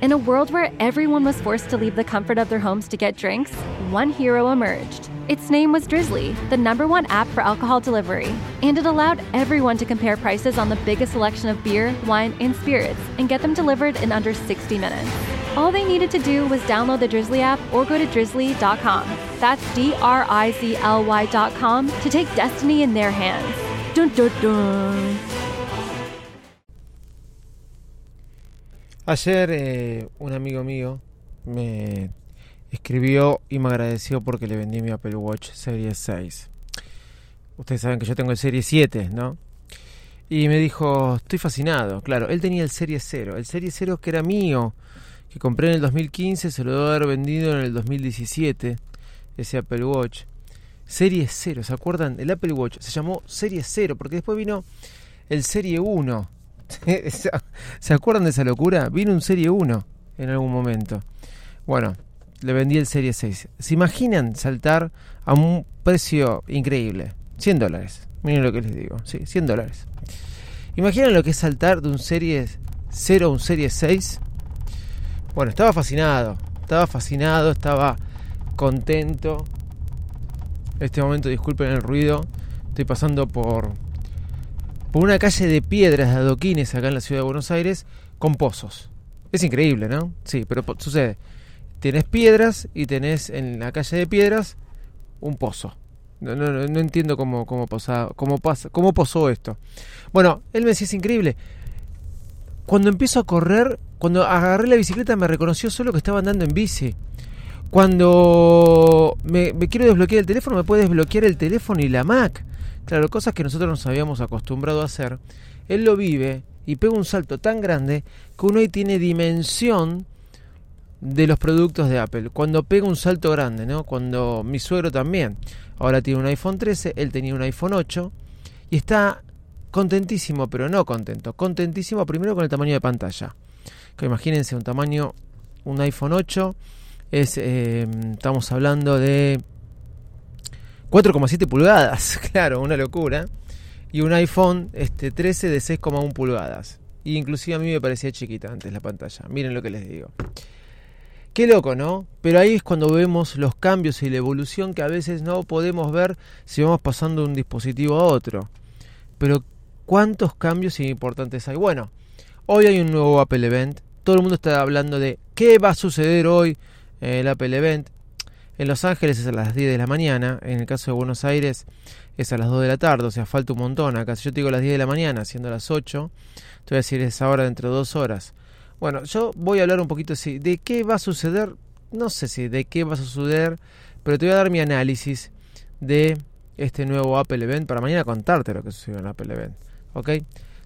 In a world where everyone was forced to leave the comfort of their homes to get drinks, one hero emerged. Its name was Drizzly, the number one app for alcohol delivery. And it allowed everyone to compare prices on the biggest selection of beer, wine, and spirits and get them delivered in under 60 minutes. All they needed to do was download the Drizzly app or go to drizzly.com. That's D R I Z L Y.com to take destiny in their hands. Dun dun dun. Ayer eh, un amigo mío me escribió y me agradeció porque le vendí mi Apple Watch Series 6. Ustedes saben que yo tengo el Serie 7, ¿no? Y me dijo, estoy fascinado. Claro, él tenía el Serie 0. El Serie 0 que era mío, que compré en el 2015, se lo debo haber vendido en el 2017, ese Apple Watch. Serie 0, ¿se acuerdan? El Apple Watch se llamó Serie 0 porque después vino el Serie 1 ¿Se acuerdan de esa locura? Vino un Serie 1 en algún momento. Bueno, le vendí el Serie 6. ¿Se imaginan saltar a un precio increíble? 100 dólares. Miren lo que les digo. Sí, 100 dólares. ¿Imaginan lo que es saltar de un Serie 0 a un Serie 6? Bueno, estaba fascinado. Estaba fascinado, estaba contento. En este momento, disculpen el ruido. Estoy pasando por por una calle de piedras de adoquines acá en la ciudad de Buenos Aires con pozos. Es increíble, ¿no? Sí, pero sucede. Tenés piedras y tenés en la calle de piedras un pozo. No, no, no entiendo cómo, cómo, posa, cómo, pasa, cómo posó esto. Bueno, él me decía, es increíble. Cuando empiezo a correr, cuando agarré la bicicleta me reconoció solo que estaba andando en bici. Cuando me, me quiero desbloquear el teléfono, me puede desbloquear el teléfono y la Mac. Claro, cosas que nosotros nos habíamos acostumbrado a hacer, él lo vive y pega un salto tan grande que uno hoy tiene dimensión de los productos de Apple. Cuando pega un salto grande, ¿no? Cuando mi suegro también. Ahora tiene un iPhone 13, él tenía un iPhone 8 y está contentísimo, pero no contento. Contentísimo primero con el tamaño de pantalla. Que imagínense un tamaño, un iPhone 8 es, eh, estamos hablando de 4,7 pulgadas, claro, una locura. Y un iPhone este, 13 de 6,1 pulgadas. Y inclusive a mí me parecía chiquita antes la pantalla. Miren lo que les digo. Qué loco, ¿no? Pero ahí es cuando vemos los cambios y la evolución que a veces no podemos ver si vamos pasando de un dispositivo a otro. Pero ¿cuántos cambios importantes hay? Bueno, hoy hay un nuevo Apple Event. Todo el mundo está hablando de qué va a suceder hoy en el Apple Event. En Los Ángeles es a las 10 de la mañana, en el caso de Buenos Aires es a las 2 de la tarde, o sea, falta un montón. Acá si yo te digo las 10 de la mañana, siendo las 8, te voy a decir esa hora dentro de dos horas. Bueno, yo voy a hablar un poquito así, de qué va a suceder, no sé si de qué va a suceder, pero te voy a dar mi análisis de este nuevo Apple Event para mañana contarte lo que sucedió en Apple Event. ¿Ok?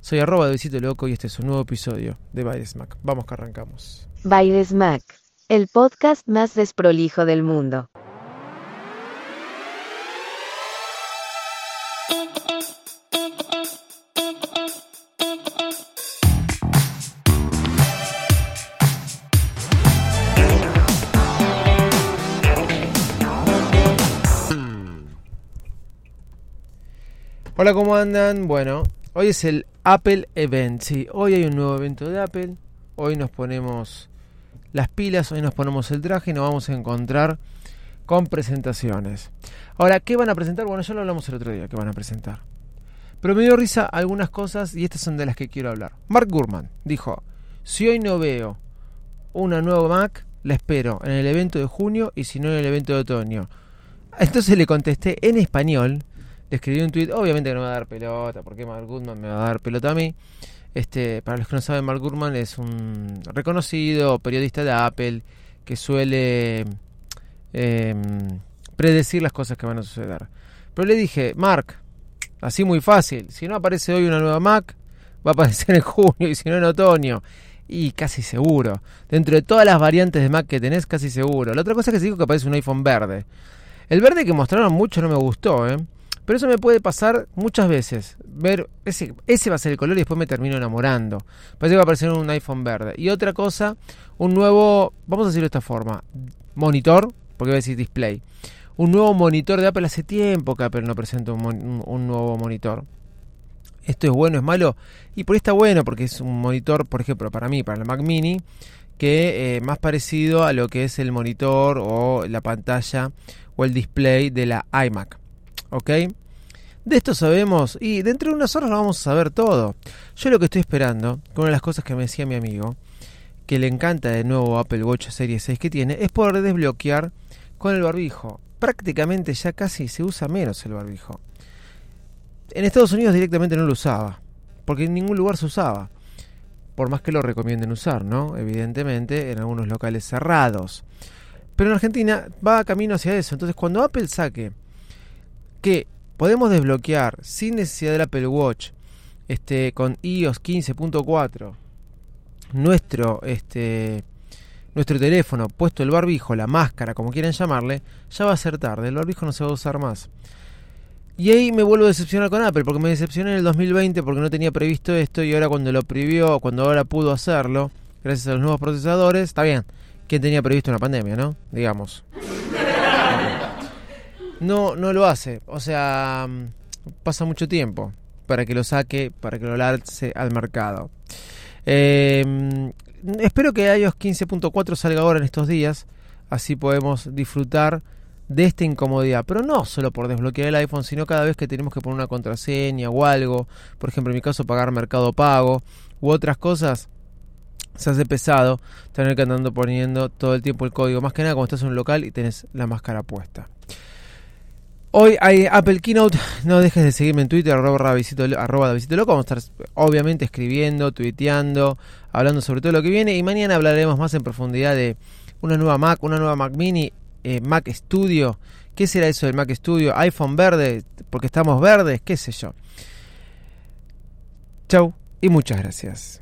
Soy arroba de Visito Loco y este es un nuevo episodio de Baides Mac. Vamos que arrancamos. Baides Mac el podcast más desprolijo del mundo. Hola, ¿cómo andan? Bueno, hoy es el Apple Event. Sí, hoy hay un nuevo evento de Apple. Hoy nos ponemos las pilas, hoy nos ponemos el traje y nos vamos a encontrar con presentaciones. Ahora, ¿qué van a presentar? Bueno, ya lo hablamos el otro día, ¿qué van a presentar? Pero me dio risa algunas cosas y estas son de las que quiero hablar. Mark Gurman dijo, si hoy no veo una nueva Mac, la espero en el evento de junio y si no en el evento de otoño. Entonces le contesté en español, le escribí un tweet, obviamente que no me va a dar pelota, porque Mark Gurman me va a dar pelota a mí. Este, para los que no saben, Mark Gurman es un reconocido periodista de Apple que suele em, predecir las cosas que van a suceder. Pero le dije, Mark, así muy fácil, si no aparece hoy una nueva Mac, va a aparecer en junio y si no en otoño. Y casi seguro. Dentro de todas las variantes de Mac que tenés, casi seguro. La otra cosa que se dijo que aparece un iPhone verde. El verde que mostraron mucho no me gustó, ¿eh? Pero eso me puede pasar muchas veces. Ver, ese, ese va a ser el color y después me termino enamorando. Parece que va a aparecer un iPhone verde. Y otra cosa, un nuevo, vamos a decirlo de esta forma, monitor, porque voy a decir display. Un nuevo monitor de Apple hace tiempo que Apple no presenta un, nuevo monitor. Esto es bueno, es malo. Y por ahí está bueno, porque es un monitor, por ejemplo, para mí, para el Mac Mini, que eh, más parecido a lo que es el monitor o la pantalla o el display de la iMac. De esto sabemos y dentro de unas horas lo vamos a saber todo. Yo lo que estoy esperando, con una de las cosas que me decía mi amigo, que le encanta de nuevo Apple Watch Serie 6 que tiene, es poder desbloquear con el barbijo. Prácticamente ya casi se usa menos el barbijo. En Estados Unidos directamente no lo usaba, porque en ningún lugar se usaba. Por más que lo recomienden usar, ¿no? Evidentemente en algunos locales cerrados. Pero en Argentina va camino hacia eso. Entonces cuando Apple saque que podemos desbloquear sin necesidad del Apple Watch este, con iOS 15.4 nuestro, este, nuestro teléfono puesto el barbijo, la máscara, como quieran llamarle, ya va a ser tarde, el barbijo no se va a usar más. Y ahí me vuelvo a decepcionar con Apple, porque me decepcioné en el 2020 porque no tenía previsto esto y ahora cuando lo previó, cuando ahora pudo hacerlo, gracias a los nuevos procesadores, está bien. ¿Quién tenía previsto una pandemia, no? Digamos. No, no lo hace. O sea, pasa mucho tiempo para que lo saque, para que lo lance al mercado. Eh, espero que iOS 15.4 salga ahora en estos días, así podemos disfrutar de esta incomodidad, pero no solo por desbloquear el iPhone, sino cada vez que tenemos que poner una contraseña o algo, por ejemplo en mi caso pagar mercado pago u otras cosas, se hace pesado tener que andando poniendo todo el tiempo el código, más que nada cuando estás en un local y tenés la máscara puesta. Hoy hay Apple Keynote. No dejes de seguirme en Twitter, arroba arroba. Vamos a estar obviamente escribiendo, tuiteando, hablando sobre todo lo que viene. Y mañana hablaremos más en profundidad de una nueva Mac, una nueva Mac Mini, eh, Mac Studio. ¿Qué será eso del Mac Studio? iPhone verde, porque estamos verdes, qué sé yo. Chau y muchas gracias.